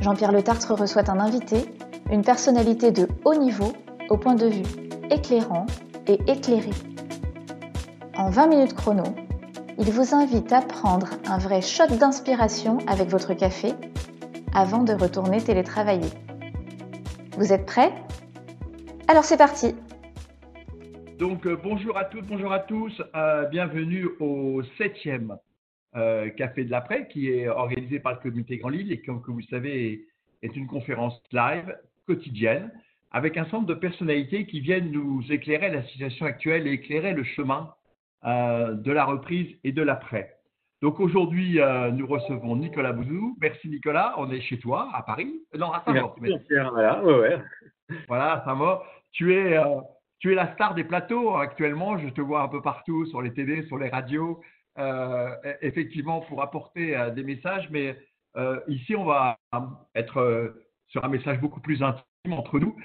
Jean-Pierre Le Tartre reçoit un invité, une personnalité de haut niveau, au point de vue éclairant et éclairé. En 20 minutes chrono, il vous invite à prendre un vrai shot d'inspiration avec votre café avant de retourner télétravailler. Vous êtes prêts? Alors c'est parti Donc euh, bonjour à toutes, bonjour à tous, euh, bienvenue au septième euh, Café de l'après, qui est organisé par le comité Grand Lille et qui, comme vous savez, est une conférence live quotidienne avec un centre de personnalités qui viennent nous éclairer la situation actuelle et éclairer le chemin euh, de la reprise et de l'après. Donc aujourd'hui, euh, nous recevons Nicolas Bouzou. Merci Nicolas, on est chez toi à Paris. Non, à Saint-Maur. Voilà, ouais, ouais. voilà, à Saint-Maur. Tu es, tu es la star des plateaux actuellement. Je te vois un peu partout sur les télé, sur les radios. Euh, effectivement pour apporter euh, des messages, mais euh, ici on va être sur un message beaucoup plus intime entre nous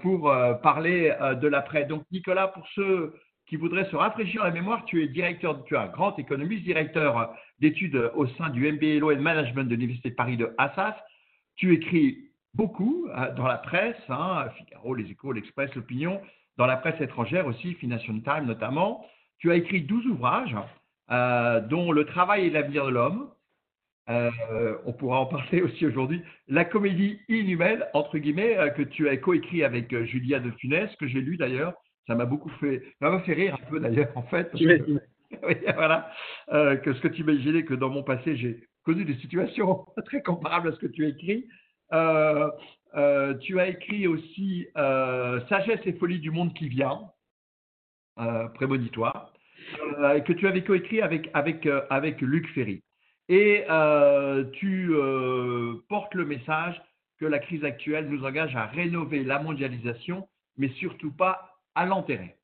pour parler de l'après. Donc Nicolas, pour ceux qui voudraient se rafraîchir la mémoire, tu es directeur, tu es un grand économiste, directeur d'études au sein du MBA Law and Management de l'Université de Paris de Assas. Tu écris beaucoup dans la presse, hein, Figaro, Les Échos, l'Express, l'Opinion, dans la presse étrangère aussi, Financial Times notamment. Tu as écrit 12 ouvrages euh, dont le travail et l'avenir de l'homme. Euh, on pourra en parler aussi aujourd'hui. La comédie inhumaine, entre guillemets, euh, que tu as coécrit avec Julia de Funès, que j'ai lu d'ailleurs. Ça m'a beaucoup fait, ça m'a fait rire un peu d'ailleurs, en fait. oui, voilà. que ce que tu imaginais que dans mon passé, j'ai connu des situations très comparables à ce que tu as écrit. tu as écrit aussi Sagesse et folie du monde qui vient, prémonitoire. Euh, que tu avais coécrit avec, avec, euh, avec Luc Ferry. Et euh, tu portes le message que la crise actuelle nous engage à rénover la mondialisation, mais surtout pas à l'enterrer.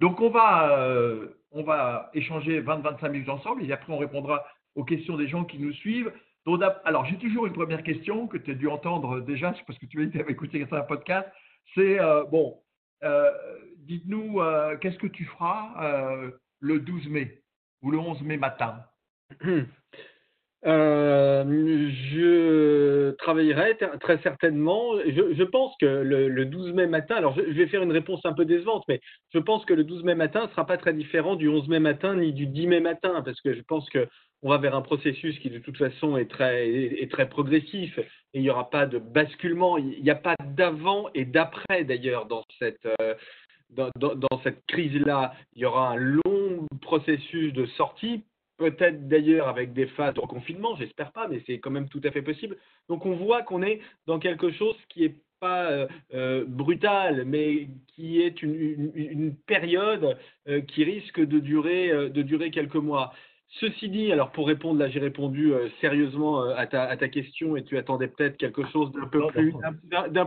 Donc on va, on va échanger 20-25 minutes ensemble et après on répondra aux questions des gens qui nous suivent. alors j'ai toujours une première question que tu as dû entendre déjà, parce que tu as écouté un podcast. C'est bon, dites-nous qu'est-ce que tu feras le 12 mai ou le 11 mai matin euh, je travaillerai très certainement. Je, pense que le, 12 mai matin, alors je, vais faire une réponse un peu décevante, mais je pense que le 12 mai matin ne sera pas très différent du 11 mai matin ni du 10 mai matin, parce que je pense qu'on va vers un processus qui de toute façon est très, est, très progressif et il n'y aura pas de basculement, il n'y a pas d'avant et d'après d'ailleurs dans cette, euh, dans, dans, cette crise-là, il y aura un long processus de sortie, peut-être d'ailleurs avec des phases de reconfinement, j'espère pas, mais c'est quand même tout à fait possible. Donc on voit qu'on est dans quelque chose qui est pas euh, euh brutal, mais qui est une, une, une période euh, qui risque de durer, de durer quelques mois. Ceci dit, alors pour répondre, là j'ai répondu sérieusement à ta, à, ta, question et tu attendais peut-être quelque chose d'un peu, plus,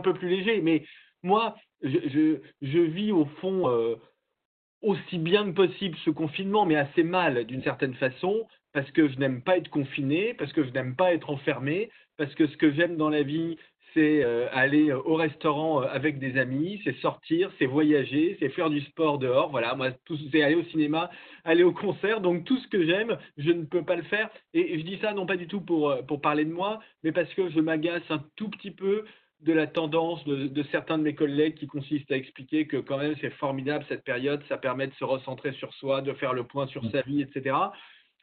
peu plus léger, mais moi, je, vis au fond euh, aussi bien que possible ce confinement, mais assez mal d'une certaine façon, parce que je n'aime pas être confiné, parce que je n'aime pas être enfermé, parce que ce que j'aime dans la vie, c'est euh, aller euh, au restaurant avec des amis, c'est sortir, c'est voyager, c'est faire du sport dehors. Voilà, moi, c'est aller au cinéma, aller au concert. Donc, tout ce que j'aime, je ne peux pas le faire. Et, je dis ça non pas du tout pour parler de moi, mais parce que je m'agace un tout petit peu de la tendance de, certains de mes collègues qui consiste à expliquer que quand même c'est formidable cette période, ça permet de se recentrer sur soi, de faire le point sur sa vie, etc.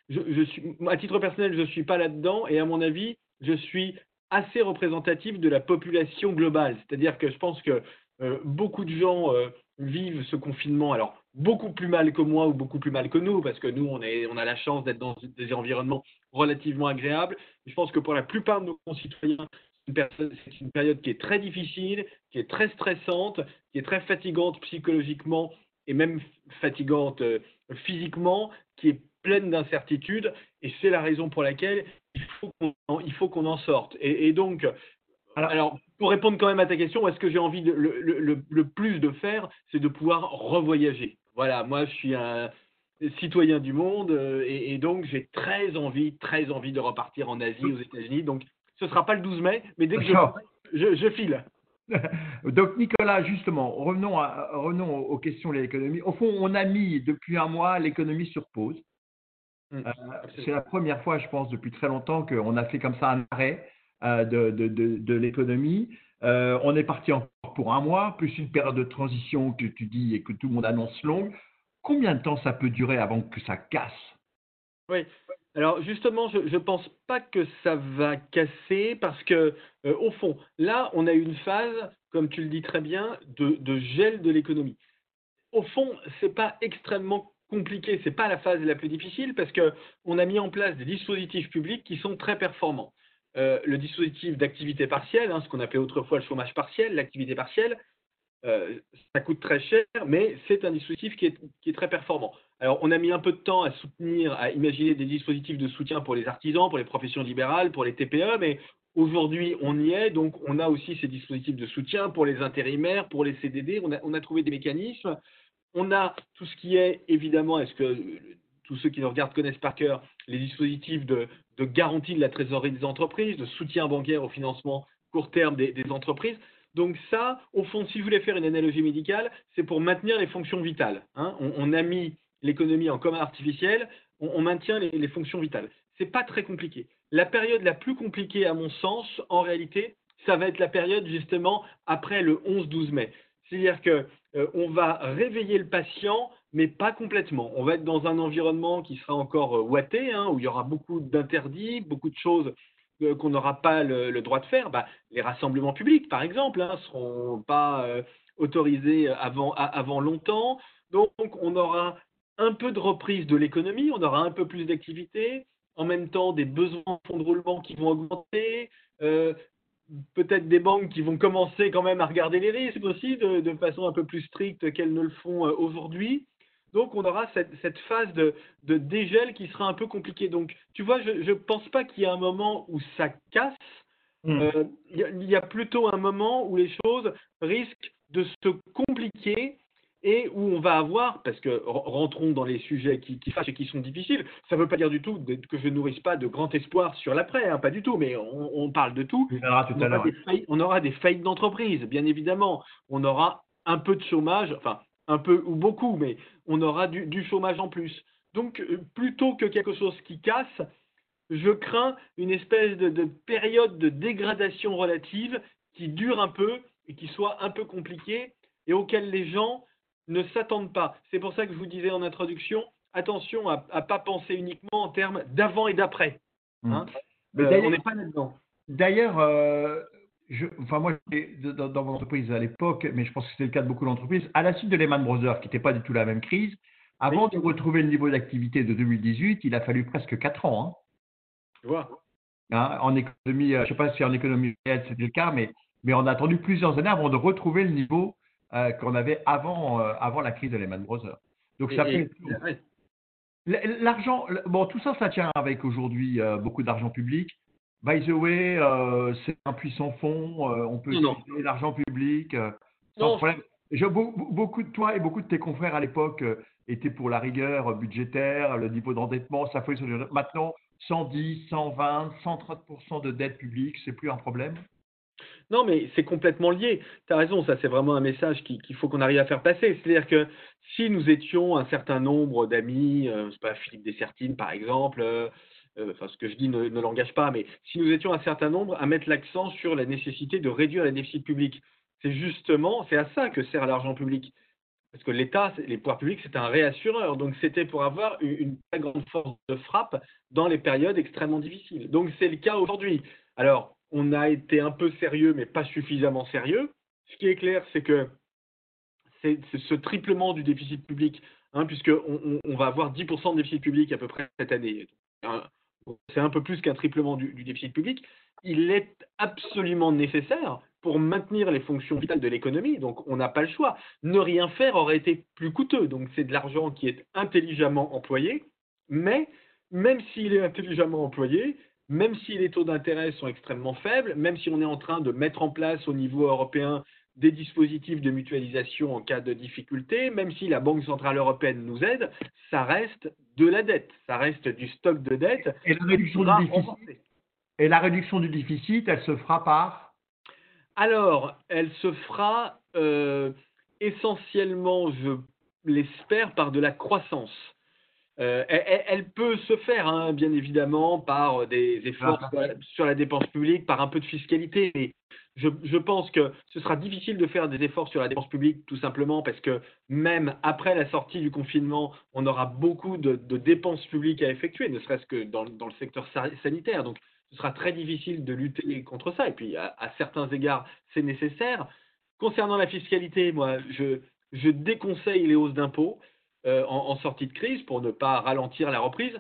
Je, suis, à titre personnel, je ne suis pas là-dedans et à mon avis, je suis assez représentatif de la population globale. C'est-à-dire que je pense que euh, beaucoup de gens euh, vivent ce confinement, alors beaucoup plus mal que moi ou beaucoup plus mal que nous, parce que nous, on, est, on a la chance d'être dans des environnements relativement agréables. Je pense que pour la plupart de nos concitoyens, c'est une période qui est très difficile, qui est très stressante, qui est très fatigante psychologiquement et même fatigante euh, physiquement, qui est pleine d'incertitudes. Et c'est la raison pour laquelle il faut qu'on en sorte. Et, donc, Alors, pour répondre quand même à ta question, est-ce que j'ai envie le, plus de faire, c'est de pouvoir revoyager. Voilà, moi je suis un citoyen du monde euh, et, donc j'ai très envie, très envie de repartir en Asie, aux États-Unis. Donc ce ne sera pas le 12 mai, mais dès que je, je, file. Donc Nicolas, justement, revenons, revenons aux questions de l'économie. Au fond, on a mis depuis un mois l'économie sur pause. Mmh. Euh, c'est la première fois, je pense, depuis très longtemps qu'on a fait comme ça un arrêt euh, de, de, de, l'économie. Euh, on est parti encore pour un mois, plus une période de transition que tu dis et que tout le monde annonce longue. Combien de temps ça peut durer avant que ça casse? Oui, alors justement, je ne pense pas que ça va casser parce que, euh, au fond, là, on a une phase, comme tu le dis très bien, de, gel de l'économie. Au fond, ce n'est pas extrêmement compliqué, ce n'est pas la phase la plus difficile parce qu'on a mis en place des dispositifs publics qui sont très performants. Euh, le dispositif d'activité partielle, hein, ce qu'on appelait autrefois le chômage partiel, l'activité partielle, euh, ça coûte très cher, mais c'est un dispositif qui est, très performant. Alors, on a mis un peu de temps à soutenir, à imaginer des dispositifs de soutien pour les artisans, pour les professions libérales, pour les TPE, mais aujourd'hui, on y est. Donc, on a aussi ces dispositifs de soutien pour les intérimaires, pour les CDD. On a, on a trouvé des mécanismes. On a tout ce qui est, évidemment, est-ce que tous ceux qui nous regardent connaissent par cœur les dispositifs de, garantie de la trésorerie des entreprises, de soutien bancaire au financement court terme des entreprises. Donc ça, au fond, si vous voulez faire une analogie médicale, c'est pour maintenir les fonctions vitales. Hein. On, a mis l'économie en commun artificiel, on, maintient les, fonctions vitales. Ce n'est pas très compliqué. La période la plus compliquée, à mon sens, en réalité, ça va être la période justement après le 11-12 mai. C'est-à-dire qu'on euh, va réveiller le patient, mais pas complètement. On va être dans un environnement qui sera encore euh, ouaté, hein, où il y aura beaucoup d'interdits, beaucoup de choses qu'on n'aura pas le, droit de faire, bah, les rassemblements publics, par exemple, ne hein, seront pas euh, autorisés avant, avant longtemps. Donc, on aura un peu de reprise de l'économie, on aura un peu plus d'activité, en même temps des besoins en fonds de roulement qui vont augmenter, euh, peut-être des banques qui vont commencer quand même à regarder les risques aussi de façon un peu plus stricte qu'elles ne le font aujourd'hui. Donc, on aura cette, phase de, dégel qui sera un peu compliquée. Donc, tu vois, je ne pense pas qu'il y ait un moment où ça casse. Hmm. Euh, il y, a plutôt un moment où les choses risquent de se compliquer et où on va avoir, parce que rentrons dans les sujets qui, qui fâchent et qui sont difficiles, ça ne veut pas dire du tout que je ne nourrisse pas de grand espoir sur l'après, hein, pas du tout, mais on, parle de tout. On, aura, on aura des faillites d'entreprise, bien évidemment. On aura un peu de chômage, enfin, un peu ou beaucoup, mais on aura du, chômage en plus. Donc, euh, plutôt que quelque chose qui casse, je crains une espèce de, période de dégradation relative qui dure un peu et qui soit un peu compliquée et auquel les gens ne s'attendent pas. C'est pour ça que je vous disais en introduction, attention à ne pas penser uniquement en termes d'avant et d'après. Mmh. Hein. Euh, on n'est pas là-dedans. D'ailleurs, euh, enfin moi, dans, dans mon entreprise à l'époque, mais je pense que c'était le cas de beaucoup d'entreprises, à la suite de Lehman Brothers, qui n'était pas du tout la même crise, avant de retrouver le niveau d'activité de 2018, il a fallu presque 4 ans. Hein. Tu vois hein, En économie, euh, je ne sais pas si en économie réelle c'était le cas, mais, mais on a attendu plusieurs années avant de retrouver le niveau euh, qu'on avait avant, euh, avant la crise de Lehman Brothers. Donc ça fait. L'argent, bon, tout ça, ça tient avec aujourd'hui beaucoup d'argent public. By the way, euh, c'est un puissant fond, euh, on peut utiliser l'argent public euh, sans problème. beaucoup de toi et beaucoup de tes confrères à l'époque étaient pour la rigueur budgétaire, le niveau d'endettement, ça fait maintenant 110, 120, 130% de dette publique, c'est plus un problème? Non, mais c'est complètement lié. Tu as raison, ça c'est vraiment un message qu'il faut qu'on arrive à faire passer. C'est-à-dire que si nous étions un certain nombre d'amis, euh, pas Philippe Dessertine par exemple, enfin ce que je dis ne, l'engage pas, mais si nous étions un certain nombre à mettre l'accent sur la nécessité de réduire les déficits publics, c'est justement, c'est à ça que sert l'argent public. Parce que l'État, les pouvoirs publics, c'est un réassureur. Donc, c'était pour avoir une, très grande force de frappe dans les périodes extrêmement difficiles. Donc, c'est le cas aujourd'hui. Alors, on a été un peu sérieux, mais pas suffisamment sérieux. Ce qui est clair, c'est que c'est ce triplement du déficit public, hein, puisqu'on on va avoir 10% de déficit public à peu près cette année c'est un peu plus qu'un triplement du, déficit public, il est absolument nécessaire pour maintenir les fonctions vitales de l'économie. Donc, on n'a pas le choix. Ne rien faire aurait été plus coûteux. Donc, c'est de l'argent qui est intelligemment employé, mais même s'il est intelligemment employé, même si les taux d'intérêt sont extrêmement faibles, même si on est en train de mettre en place au niveau européen des dispositifs de mutualisation en cas de difficulté, même si la Banque Centrale Européenne nous aide, ça reste de la dette, ça reste du stock de dette. Et la réduction, du déficit, et la réduction du déficit, elle se fera par Alors, elle se fera euh, essentiellement, je l'espère, par de la croissance. Euh, elle, peut se faire, hein, bien évidemment, par des efforts sur la, dépense publique, par un peu de fiscalité, mais je, pense que ce sera difficile de faire des efforts sur la dépense publique, tout simplement parce que même après la sortie du confinement, on aura beaucoup de, dépenses publiques à effectuer, ne serait-ce que dans, le secteur sanitaire. Donc, ce sera très difficile de lutter contre ça. Et puis, à, certains égards, c'est nécessaire. Concernant la fiscalité, moi, je déconseille les hausses d'impôts. Euh, en, sortie de crise pour ne pas ralentir la reprise.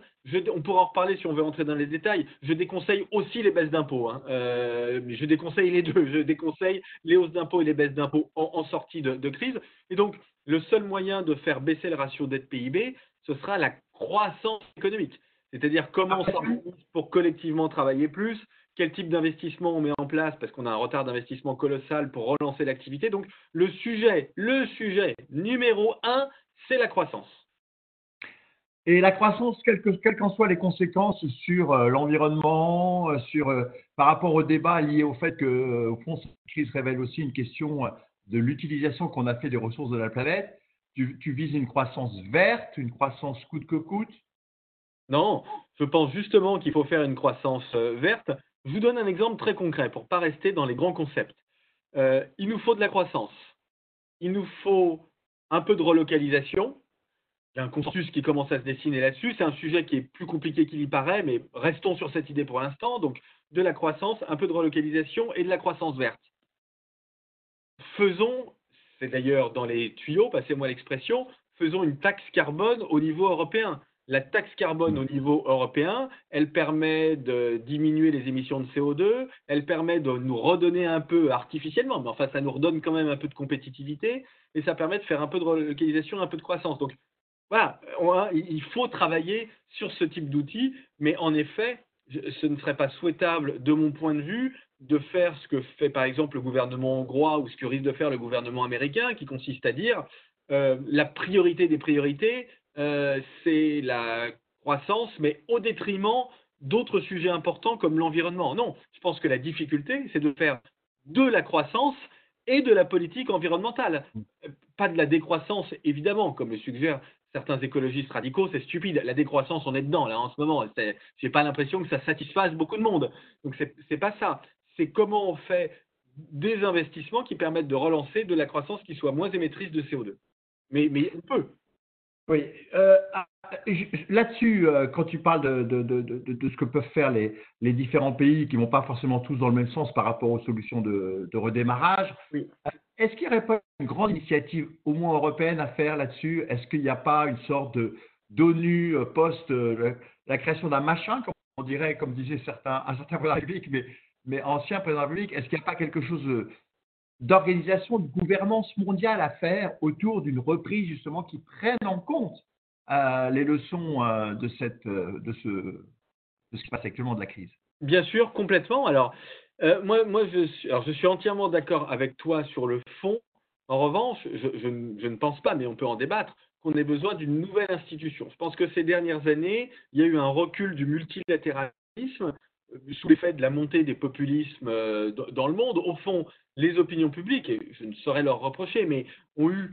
on pourra en reparler si on veut entrer dans les détails. Je déconseille aussi les baisses d'impôts. Hein. Euh, je déconseille les deux. Je déconseille les hausses d'impôts et les baisses d'impôts en, sortie de, crise. Et donc, le seul moyen de faire baisser le ratio dette PIB, ce sera la croissance économique. C'est-à-dire comment on s'organise pour collectivement travailler plus, quel type d'investissement on met en place parce qu'on a un retard d'investissement colossal pour relancer l'activité. Donc le sujet, le sujet numéro un, c'est la croissance. Et la croissance, quelles qu'en soient les conséquences sur euh, l'environnement, euh, sur, euh, par rapport au débat lié au fait que, au fond, cette crise révèle aussi une question de l'utilisation qu'on a fait des ressources de la planète, tu, vises une croissance verte, une croissance coûte que coûte? Non, je pense justement qu'il faut faire une croissance verte. Je vous donne un exemple très concret pour ne pas rester dans les grands concepts. il nous faut de la croissance. Il nous faut un peu de relocalisation. Il y a un consensus qui commence à se dessiner là-dessus. C'est un sujet qui est plus compliqué qu'il y paraît, mais restons sur cette idée pour l'instant. Donc, de la croissance, un peu de relocalisation et de la croissance verte. Faisons, c'est d'ailleurs dans les tuyaux, passez-moi l'expression, faisons une taxe carbone au niveau européen. La taxe carbone au niveau européen, elle permet de diminuer les émissions de CO2, elle permet de nous redonner un peu artificiellement, mais enfin ça nous redonne quand même un peu de compétitivité et ça permet de faire un peu de relocalisation, un peu de croissance. Donc voilà, il faut travailler sur ce type d'outils, mais en effet, ce ne serait pas souhaitable de mon point de vue de faire ce que fait par exemple le gouvernement hongrois ou ce que risque de faire le gouvernement américain, qui consiste à dire euh, la priorité des priorités, euh, c'est la croissance, mais au détriment d'autres sujets importants comme l'environnement. Non, je pense que la difficulté, c'est de faire de la croissance et de la politique environnementale. Pas de la décroissance, évidemment, comme le suggèrent certains écologistes radicaux, c'est stupide. La décroissance, on est dedans, là, en ce moment. Je n'ai pas l'impression que ça satisfasse beaucoup de monde. Donc, ce n'est pas ça. C'est comment on fait des investissements qui permettent de relancer de la croissance qui soit moins émettrice de CO2. Mais, mais on peut. Oui. Euh, ah, là-dessus, euh, quand tu parles de, ce que peuvent faire les, différents pays qui ne vont pas forcément tous dans le même sens par rapport aux solutions de, redémarrage, est-ce qu'il n'y aurait pas une grande initiative, au moins européenne, à faire là-dessus? Est-ce qu'il n'y a pas une sorte d'ONU euh, post la création d'un machin, comme on dirait, comme disaient certains, un certain président de la République, mais, mais ancien président de la République? Est-ce qu'il n'y a pas quelque chose d'organisation, de gouvernance mondiale à faire autour d'une reprise justement qui prenne en compte euh, les leçons euh, de, cette, euh, de, ce, de ce qui se passe actuellement de la crise. Bien sûr, complètement. Alors, moi, moi je, suis, alors, je suis entièrement d'accord avec toi sur le fond. En revanche, je, ne pense pas, mais on peut en débattre, qu'on ait besoin d'une nouvelle institution. Je pense que ces dernières années, il y a eu un recul du multilatéralisme sous l'effet de la montée des populismes dans le monde. Au fond, les opinions publiques, et je ne saurais leur reprocher, mais ont eu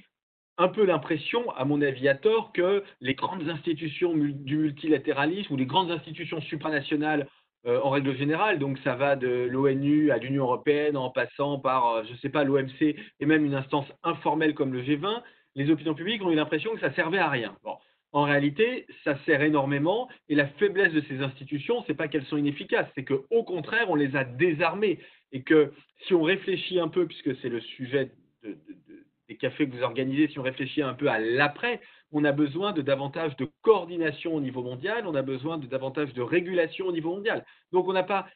un peu l'impression, à mon avis à tort, que les grandes institutions du multilatéralisme ou les grandes institutions supranationales euh, en règle générale, donc ça va de l'ONU à l'Union européenne en passant par, euh, je ne sais pas, l'OMC et même une instance informelle comme le G20, les opinions publiques ont eu l'impression que ça servait à rien. En réalité, ça sert énormément et la faiblesse de ces institutions, ce n'est pas qu'elles sont inefficaces, c'est qu'au contraire, on les a désarmées et que si on réfléchit un peu, puisque c'est le sujet des cafés que vous organisez, si on réfléchit un peu à l'après, on a besoin de davantage de coordination au niveau mondial, on a besoin de davantage de régulation au niveau mondial. Donc on n'a pas,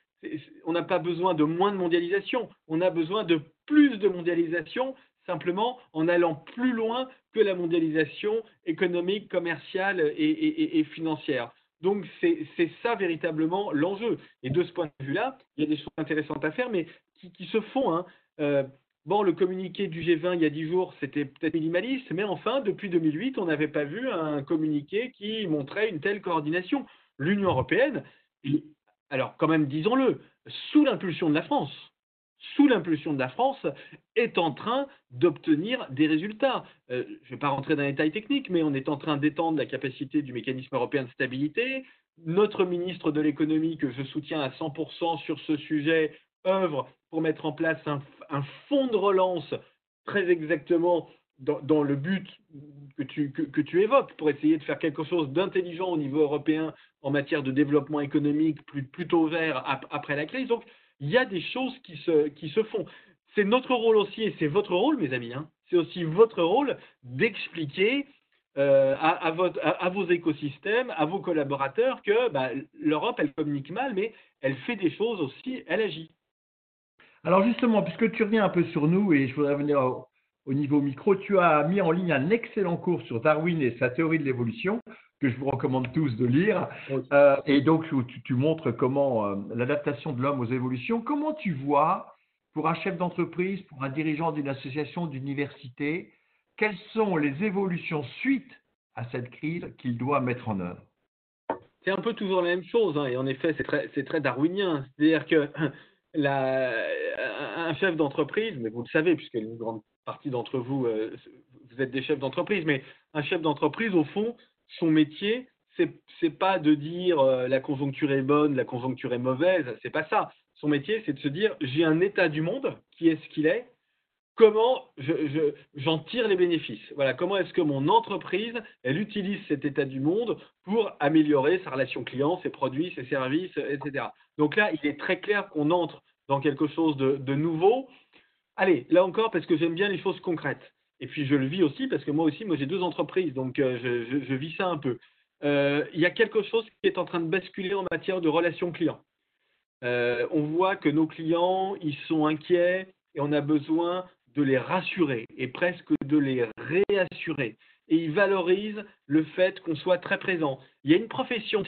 on n'a pas besoin de moins de mondialisation, on a besoin de plus de mondialisation, simplement en allant plus loin que la mondialisation économique, commerciale et financière. Donc c'est ça véritablement l'enjeu. Et de ce point de vue-là, il y a des choses intéressantes à faire, mais qui, se font. Hein. Euh, bon, le communiqué du G20 il y a dix jours, c'était peut-être minimaliste, mais enfin, depuis 2008, on n'avait pas vu un communiqué qui montrait une telle coordination. L'Union européenne, alors quand même disons-le, sous l'impulsion de la France, sous l'impulsion de la France, est en train d'obtenir des résultats. Euh, je ne vais pas rentrer dans les détails techniques, mais on est en train d'étendre la capacité du mécanisme européen de stabilité. Notre ministre de l'économie, que je soutiens à 100% sur ce sujet, œuvre pour mettre en place un, fonds de relance très exactement dans, le but que tu, que, tu, évoques, pour essayer de faire quelque chose d'intelligent au niveau européen en matière de développement économique plus, plutôt vert après la crise. Donc, il y a des choses qui se, qui se font. C'est notre rôle aussi, et c'est votre rôle, mes amis, hein. c'est aussi votre rôle d'expliquer euh, à, vos écosystèmes, à vos collaborateurs que bah, l'Europe, elle communique mal, mais elle fait des choses aussi, elle agit. Alors justement, puisque tu reviens un peu sur nous, et je voudrais venir au, niveau micro, tu as mis en ligne un excellent cours sur Darwin et sa théorie de l'évolution que je vous recommande tous de lire. Euh, et donc, tu, montres comment euh, l'adaptation de l'homme aux évolutions. Comment tu vois, pour un chef d'entreprise, pour un dirigeant d'une association, d'université, quelles sont les évolutions suite à cette crise qu'il doit mettre en œuvre? C'est un peu toujours la même chose. Hein, et en effet, c'est très, très, darwinien. C'est-à-dire que la, un chef d'entreprise, mais vous le savez, puisque une grande partie d'entre vous, euh, vous êtes des chefs d'entreprise, mais un chef d'entreprise, au fond, son métier, c'est n'est pas de dire euh, la conjoncture est bonne, la conjoncture est mauvaise, c'est pas ça. Son métier, c'est de se dire j'ai un état du monde qui est ce qu'il est, comment j'en tire les bénéfices. Voilà, comment est-ce que mon entreprise, elle utilise cet état du monde pour améliorer sa relation client, ses produits, ses services, etc. Donc là, il est très clair qu'on entre dans quelque chose de nouveau. Allez, là encore, parce que j'aime bien les choses concrètes. Et puis je le vis aussi parce que moi aussi, moi j'ai deux entreprises, donc euh, je, vis ça un peu. Euh, il y a quelque chose qui est en train de basculer en matière de relations clients. Euh, on voit que nos clients, ils sont inquiets et on a besoin de les rassurer et presque de les réassurer. Et ils valorisent le fait qu'on soit très présent. Il y a une profession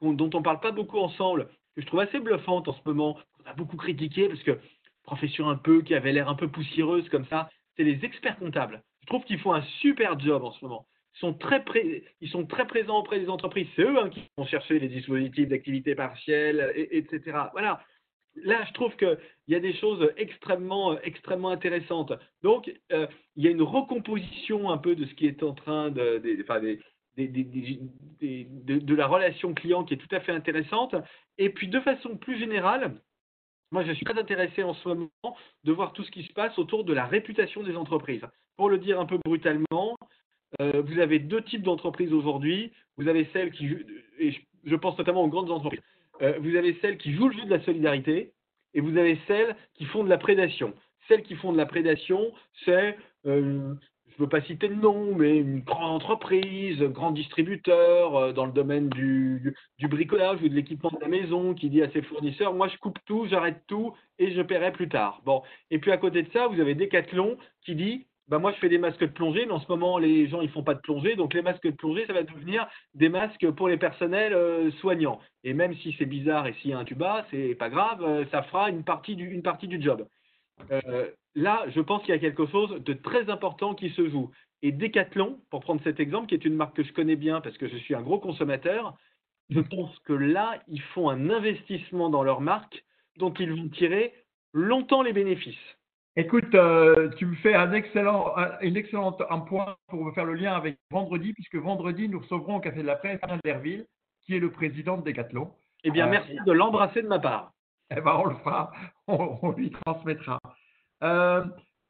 dont on ne parle pas beaucoup ensemble, que je trouve assez bluffante en ce moment, qu'on a beaucoup critiqué parce que profession un peu qui avait l'air un peu poussiéreuse comme ça, c'est les experts comptables. Je trouve qu'ils font un super job en ce moment. Ils sont très, présents auprès des entreprises. C'est eux hein, qui vont chercher les dispositifs d'activité partielle, etc. Voilà. Là, je trouve qu'il y a des choses extrêmement, extrêmement intéressantes. Donc, euh, il y a une recomposition un peu de ce qui est en train de, de la relation client qui est tout à fait intéressante. Et puis, de façon plus générale, moi, je suis très intéressé en ce moment de voir tout ce qui se passe autour de la réputation des entreprises. Pour le dire un peu brutalement, euh, vous avez deux types d'entreprises aujourd'hui. Vous avez celles qui, et je pense notamment aux grandes entreprises, euh, vous avez celles qui jouent le jeu de la solidarité et vous avez celles qui font de la prédation. Celles qui font de la prédation, c'est euh, je ne veux pas citer de nom, mais une grande entreprise, grand distributeur euh, dans le domaine du, bricolage ou de l'équipement de la maison qui dit à ses fournisseurs Moi, je coupe tout, j'arrête tout et je paierai plus tard. Bon. Et puis à côté de ça, vous avez Decathlon qui dit bah, Moi, je fais des masques de plongée, mais en ce moment, les gens ils font pas de plongée. Donc les masques de plongée, ça va devenir des masques pour les personnels euh, soignants. Et même si c'est bizarre et s'il y a un tuba, c'est pas grave, euh, ça fera une partie du, une partie du job. Euh, là, je pense qu'il y a quelque chose de très important qui se joue. Et Decathlon, pour prendre cet exemple, qui est une marque que je connais bien parce que je suis un gros consommateur, je pense que là, ils font un investissement dans leur marque dont ils vont tirer longtemps les bénéfices. Écoute, euh, tu me fais un excellent, un, une excellente un point pour faire le lien avec vendredi, puisque vendredi, nous recevrons au Café de la Presse Alain Derville, qui est le président de Decathlon. Eh bien, euh, merci de l'embrasser de ma part. Eh ben, on le fera, on, lui transmettra. Euh,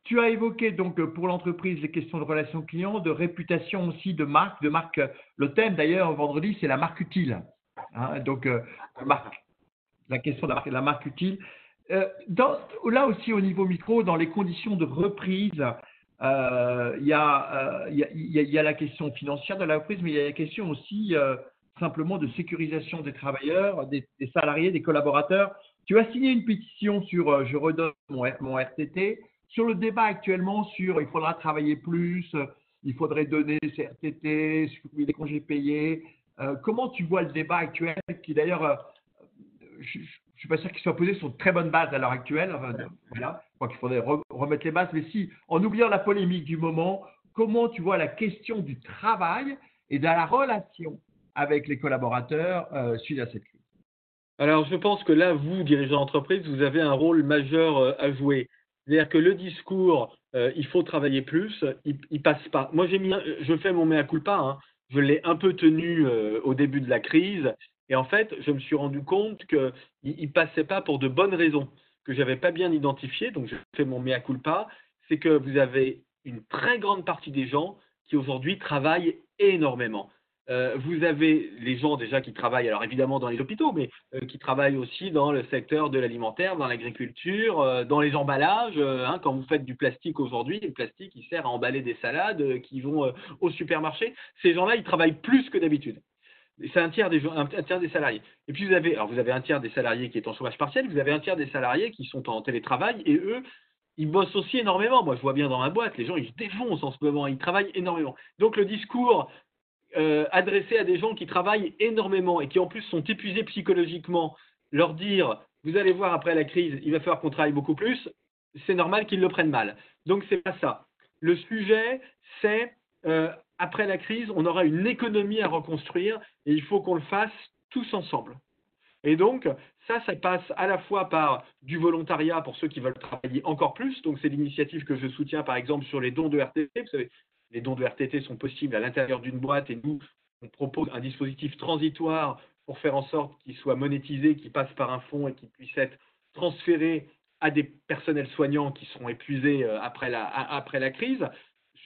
tu as évoqué donc pour l'entreprise les questions de relations clients, de réputation aussi, de marque, de marque. Le thème d'ailleurs vendredi, c'est la marque utile. Hein, donc euh, la question de la marque, marque utile. Euh, là aussi au niveau micro, dans les conditions de reprise, il y, y, a la question financière de la reprise, mais il y a la question aussi simplement de sécurisation des travailleurs, des, salariés, des collaborateurs. Tu as signé une pétition sur, euh, je redonne mon, mon, RTT, sur le débat actuellement sur il faudra travailler plus, il faudrait donner ses RTT, supprimer les congés payés. comment tu vois le débat actuel, qui d'ailleurs, je ne suis pas sûr qu'il soit posé sur de très bonnes bases à l'heure actuelle. voilà, je crois qu'il faudrait remettre les bases. Mais si, en oubliant la polémique du moment, comment tu vois la question du travail et de la relation avec les collaborateurs suite à cette crise alors, je pense que là, vous, dirigeant d'entreprise, vous avez un rôle majeur euh, à jouer. C'est-à-dire que le discours, euh, il faut travailler plus, il, il passe pas. Moi, j'ai mis, je fais mon mea culpa. Hein. Je l'ai un peu tenu euh, au début de la crise, et en fait, je me suis rendu compte qu'il ne passait pas pour de bonnes raisons que j'avais pas bien identifiées. Donc, je fais mon mea culpa. C'est que vous avez une très grande partie des gens qui aujourd'hui travaillent énormément. Euh, vous avez les gens déjà qui travaillent, alors évidemment dans les hôpitaux, mais euh, qui travaillent aussi dans le secteur de l'alimentaire, dans l'agriculture, euh, dans les emballages. Hein, quand vous faites du plastique aujourd'hui, le plastique il sert à emballer des salades qui vont au supermarché. Ces gens-là, ils travaillent plus que d'habitude. C'est un tiers des salariés. Et puis vous avez, alors vous avez un tiers des salariés qui est en chômage partiel, vous avez un tiers des salariés qui sont en télétravail et eux, ils bossent aussi énormément. Moi, je vois bien dans ma boîte, les gens, ils se défoncent en ce moment, ils travaillent énormément. Donc, le discours euh, adresser à des gens qui travaillent énormément et qui en plus sont épuisés psychologiquement, leur dire vous allez voir après la crise, il va falloir qu'on travaille beaucoup plus, c'est normal qu'ils le prennent mal. Donc c'est pas ça. Le sujet, c'est euh, après la crise, on aura une économie à reconstruire et il faut qu'on le fasse tous ensemble. Et donc, ça, ça passe à la fois par du volontariat pour ceux qui veulent travailler encore plus. Donc, c'est l'initiative que je soutiens, par exemple, sur les dons de RTT. Vous savez, les dons de RTT sont possibles à l'intérieur d'une boîte et nous, on propose un dispositif transitoire pour faire en sorte qu'il soit monétisé, qu'il passe par un fonds et qu'il puisse être transféré à des personnels soignants qui sont épuisés euh, après la, après la crise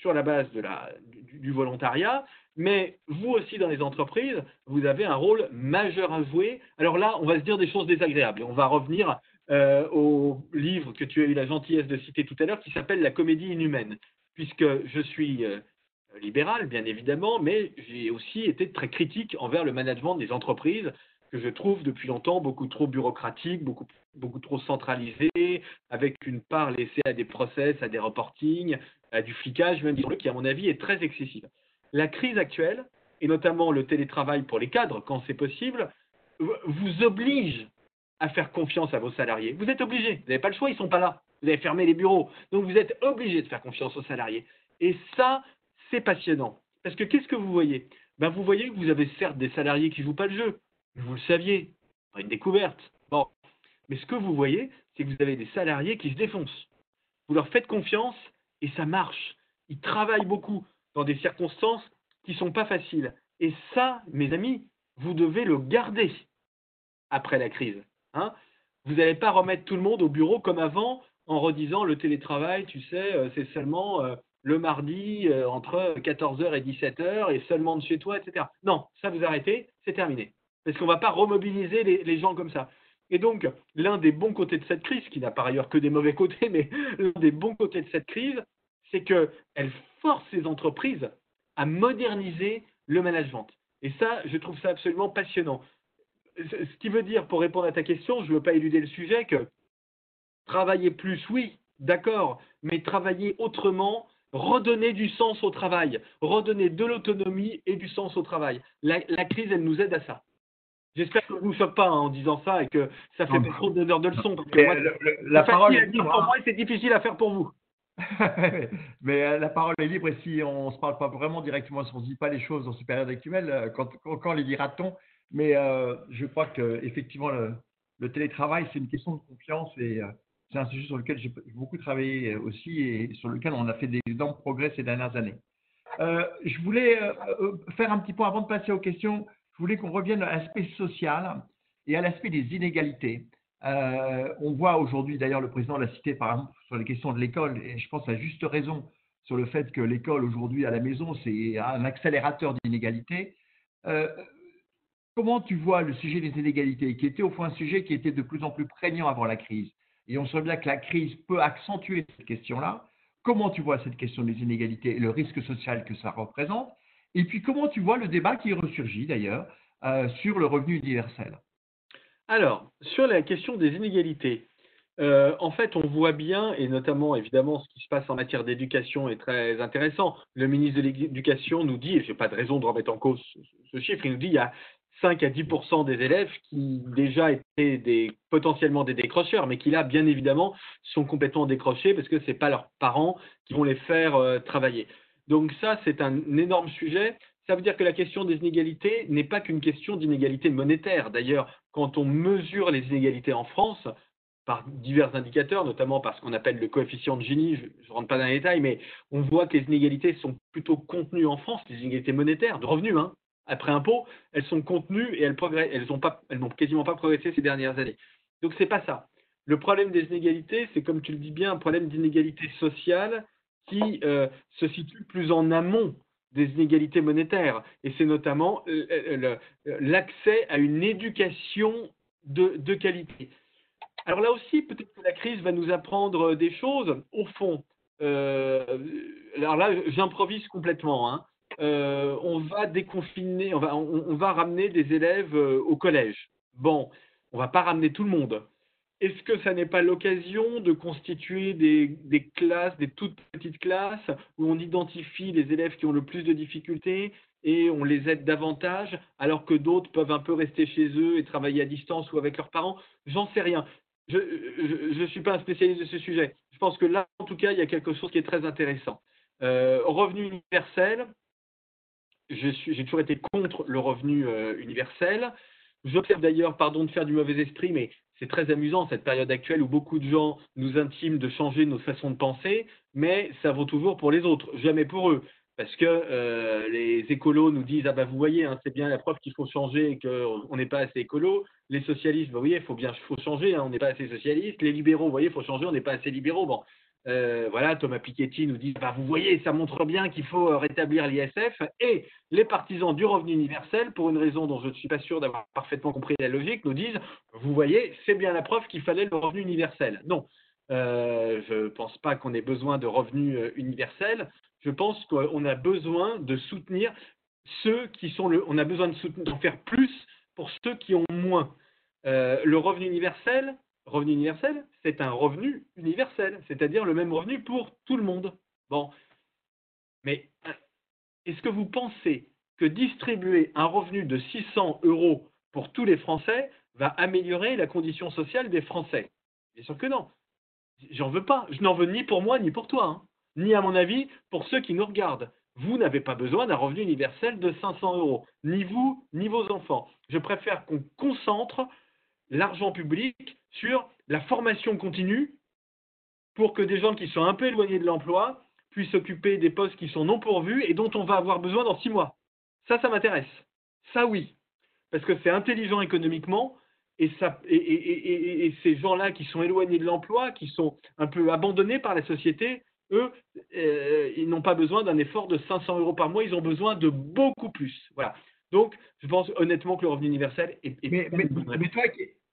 sur la base de la, du, volontariat. Mais vous aussi, dans les entreprises, vous avez un rôle majeur à jouer. Alors là, on va se dire des choses désagréables. On va revenir euh, au livre que tu as eu la gentillesse de citer tout à l'heure qui s'appelle La comédie inhumaine puisque je suis euh, libéral, bien évidemment, mais j'ai aussi été très critique envers le management des entreprises que je trouve depuis longtemps beaucoup trop bureaucratique, beaucoup, beaucoup trop centralisé, avec une part laissée à des process, à des reportings, à du flicage, même qui à mon avis est très excessive. La crise actuelle, et notamment le télétravail pour les cadres quand c'est possible, vous oblige à faire confiance à vos salariés. Vous êtes obligé, vous n'avez pas le choix, ils ne sont pas là. Vous avez fermé les bureaux. Donc vous êtes obligé de faire confiance aux salariés. Et ça, c'est passionnant. Parce que qu'est-ce que vous voyez? Ben, Vous voyez que vous avez certes des salariés qui ne jouent pas le jeu. Vous le saviez. Pas une découverte. Bon. Mais ce que vous voyez, c'est que vous avez des salariés qui se défoncent. Vous leur faites confiance et ça marche. Ils travaillent beaucoup dans des circonstances qui ne sont pas faciles. Et ça, mes amis, vous devez le garder après la crise. Hein vous n'allez pas remettre tout le monde au bureau comme avant en redisant le télétravail, tu sais, euh, c'est seulement euh, le mardi euh, entre 14h et 17h et seulement de chez toi, etc. Non, ça vous arrêtez, c'est terminé. Parce qu'on ne va pas remobiliser les, gens comme ça. Et donc, l'un des bons côtés de cette crise, qui n'a par ailleurs que des mauvais côtés, mais l'un des bons côtés de cette crise, c'est qu'elle force ces entreprises à moderniser le management. Et ça, je trouve ça absolument passionnant. Ce qui veut dire, pour répondre à ta question, je ne veux pas éluder le sujet, que Travailler plus, oui, d'accord, mais travailler autrement, redonner du sens au travail, redonner de l'autonomie et du sens au travail. La, crise, elle nous aide à ça. J'espère que vous ne vous choquez pas hein, en disant ça et que ça fait pas trop d'honneur de leçon. la parole est libre pour moi et c'est difficile à faire pour vous. mais euh, la parole est libre et si on ne se parle pas vraiment directement, si on ne dit pas les choses dans cette période actuelle, euh, quand, quand, les dira-t-on? Mais euh, je crois qu'effectivement, le, le télétravail, c'est une question de confiance et c'est un sujet sur lequel j'ai beaucoup travaillé euh, aussi et sur lequel on a fait des progrès ces dernières années. Euh, je voulais euh, faire un petit point avant de passer aux questions. Je voulais qu'on revienne à l'aspect social et à l'aspect des inégalités. on voit aujourd'hui, d'ailleurs, le président l'a cité par exemple sur les questions de l'école, et je pense à juste raison sur le fait que l'école aujourd'hui à la maison, c'est un accélérateur d'inégalités. comment tu vois le sujet des inégalités, qui était au fond un sujet qui était de plus en plus prégnant avant la crise? Et on sait bien que la crise peut accentuer cette question-là. Comment tu vois cette question des inégalités et le risque social que ça représente? Et puis comment tu vois le débat qui ressurgit d'ailleurs euh, sur le revenu universel? Alors, sur la question des inégalités, euh, en fait, on voit bien, et notamment évidemment ce qui se passe en matière d'éducation est très intéressant. Le ministre de l'Éducation nous dit, et je n'ai pas de raison de remettre en cause ce, chiffre, il nous dit qu'il y a 5 à 10 des élèves qui déjà étaient potentiellement des décrocheurs, mais qui là, bien évidemment, sont complètement décrochés parce que ce n'est pas leurs parents qui vont les faire euh, travailler. Donc ça, c'est un énorme sujet. Ça veut dire que la question des inégalités n'est pas qu'une question d'inégalité monétaire. D'ailleurs, quand on mesure les inégalités en France, par divers indicateurs, notamment par ce qu'on appelle le coefficient de Gini, je ne rentre pas dans les détails, mais on voit que les inégalités sont plutôt contenues en France, les inégalités monétaires, de revenus, hein, après impôt, elles sont contenues et elles n'ont elles quasiment pas progressé ces dernières années. Donc c'est pas ça. Le problème des inégalités, c'est comme tu le dis bien, un problème d'inégalité sociale qui euh, se situe plus en amont des inégalités monétaires. Et c'est notamment euh, euh, l'accès à une éducation de, qualité. Alors là aussi, peut-être que la crise va nous apprendre des choses. Au fond, alors là, j'improvise complètement. Hein. On va déconfiner, on va, ramener des élèves au collège. Bon, on va pas ramener tout le monde. Est-ce que ça n'est pas l'occasion de constituer des, classes, des toutes petites classes, où on identifie les élèves qui ont le plus de difficultés et on les aide davantage, alors que d'autres peuvent un peu rester chez eux et travailler à distance ou avec leurs parents? J'en sais rien. Je ne suis pas un spécialiste de ce sujet. Je pense que là, en tout cas, il y a quelque chose qui est très intéressant. Euh, revenu universel, j'ai toujours été contre le revenu euh, universel. J'observe d'ailleurs, pardon de faire du mauvais esprit, mais c'est très amusant cette période actuelle où beaucoup de gens nous intiment de changer nos façons de penser, mais ça vaut toujours pour les autres, jamais pour eux. Parce que euh, les écolos nous disent Ah ben vous voyez, hein, c'est bien la preuve qu'il faut changer et qu'on n'est pas assez écolo. Les socialistes, vous voyez, il faut bien faut changer, hein, on n'est pas assez socialiste. Les libéraux, vous voyez, il faut changer, on n'est pas assez libéraux. Bon, euh, voilà, Thomas Piketty nous dit, bah, vous voyez, ça montre bien qu'il faut euh, rétablir l'ISF. Et les partisans du revenu universel, pour une raison dont je ne suis pas sûr d'avoir parfaitement compris la logique, nous disent, vous voyez, c'est bien la preuve qu'il fallait le revenu universel. Non, euh, je ne pense pas qu'on ait besoin de revenu universel. Je pense qu'on a besoin de soutenir ceux qui sont le, on a besoin de, soutenir, faire plus pour ceux qui ont moins. le revenu universel, revenu universel, c'est un revenu universel, c'est-à-dire le même revenu pour tout le monde. Bon. Mais est-ce que vous pensez que distribuer un revenu de 600 euros pour tous les Français va améliorer la condition sociale des Français? Bien sûr que non. J'en veux pas. Je n'en veux ni pour moi ni pour toi. Hein. Ni à mon avis pour ceux qui nous regardent. Vous n'avez pas besoin d'un revenu universel de 500 euros. Ni vous, ni vos enfants. Je préfère qu'on concentre l'argent public sur la formation continue pour que des gens qui sont un peu éloignés de l'emploi puissent occuper des postes qui sont non pourvus et dont on va avoir besoin dans six mois. Ça, ça m'intéresse. Ça, oui. Parce que c'est intelligent économiquement et, ça, et, ces gens-là qui sont éloignés de l'emploi, qui sont un peu abandonnés par la société, eux, euh, ils n'ont pas besoin d'un effort de 500 euros par mois, ils ont besoin de beaucoup plus. Voilà. Donc, je pense honnêtement que le revenu universel est. mais, mais, toi,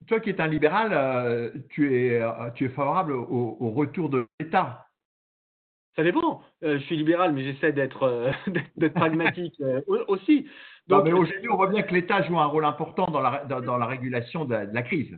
toi qui es un libéral, euh, tu, es, euh, tu es favorable au, retour de l'État ça dépend. Euh, je suis libéral, mais j'essaie d'être pragmatique aussi. Donc, mais aujourd'hui, on voit bien que l'État joue un rôle important dans la, dans, la régulation de la crise.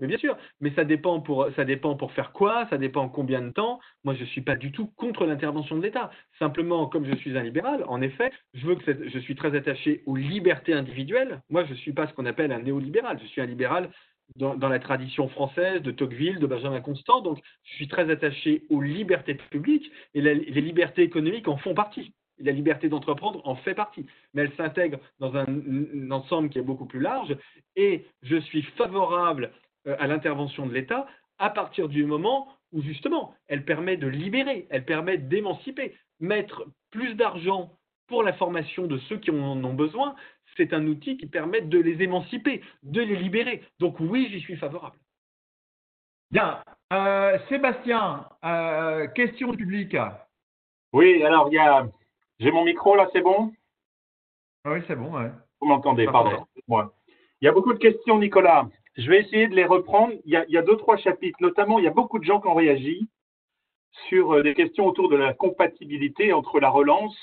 Mais bien sûr, mais ça dépend pour ça dépend pour faire quoi, ça dépend combien de temps. Moi, je ne suis pas du tout contre l'intervention de l'État. Simplement, comme je suis un libéral, en effet, je veux que je suis très attaché aux libertés individuelles. Moi, je ne suis pas ce qu'on appelle un néolibéral. Je suis un libéral dans, la tradition française de Tocqueville, de Benjamin Constant. Donc, je suis très attaché aux libertés publiques et les libertés économiques en font partie. La liberté d'entreprendre en fait partie, mais elle s'intègre dans un ensemble qui est beaucoup plus large. Et je suis favorable à l'intervention de l'État à partir du moment où justement elle permet de libérer, elle permet d'émanciper. Mettre plus d'argent pour la formation de ceux qui en ont besoin, c'est un outil qui permet de les émanciper, de les libérer. Donc oui, j'y suis favorable. Bien. Euh, Sébastien, euh, question publique. Oui, alors il y a. J'ai mon micro là, c'est bon? Oui, c'est bon, ouais. Vous m'entendez, pardon. Il y a beaucoup de questions, Nicolas. Je vais essayer de les reprendre. Il y, a, deux, trois chapitres, notamment, il y a beaucoup de gens qui ont réagi sur euh, des questions autour de la compatibilité entre la relance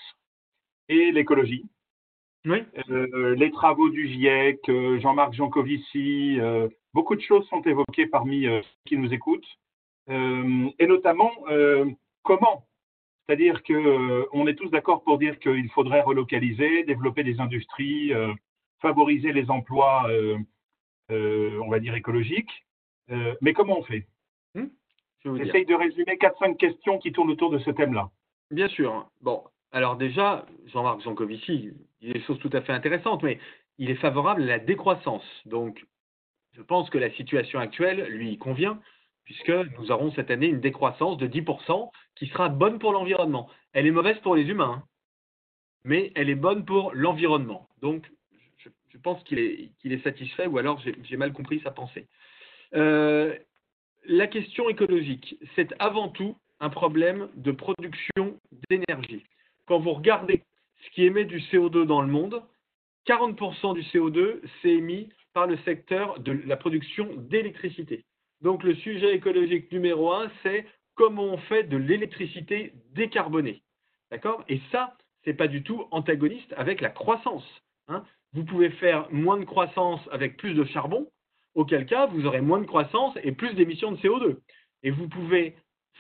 et l'écologie. Oui. Euh, les travaux du GIEC, euh, Jean-Marc Jancovici, beaucoup de choses sont évoquées parmi ceux qui nous écoutent, et notamment comment? C'est-à-dire qu'on est tous d'accord pour dire qu'il faudrait relocaliser, développer des industries, favoriser les emplois, on va dire, écologiques. mais comment on fait? Hmm? J'essaye de résumer 4-5 questions qui tournent autour de ce thème-là. Bien sûr. Bon, alors déjà, Jean-Marc Jancovici, il a des choses tout à fait intéressantes, mais il est favorable à la décroissance. Donc, je pense que la situation actuelle lui convient, puisque nous aurons cette année une décroissance de 10% qui sera bonne pour l'environnement. Elle est mauvaise pour les humains, hein, mais elle est bonne pour l'environnement. Donc, je, pense qu'il est, satisfait, ou alors j'ai mal compris sa pensée. Euh, la question écologique, c'est avant tout un problème de production d'énergie. Quand vous regardez ce qui émet du CO2 dans le monde, 40% du CO2 c'est émis par le secteur de la production d'électricité. Donc le sujet écologique numéro un, c'est comment on fait de l'électricité décarbonée. D'accord? Et ça, ce n'est pas du tout antagoniste avec la croissance. Hein. Vous pouvez faire moins de croissance avec plus de charbon, auquel cas vous aurez moins de croissance et plus d'émissions de CO2. Et vous pouvez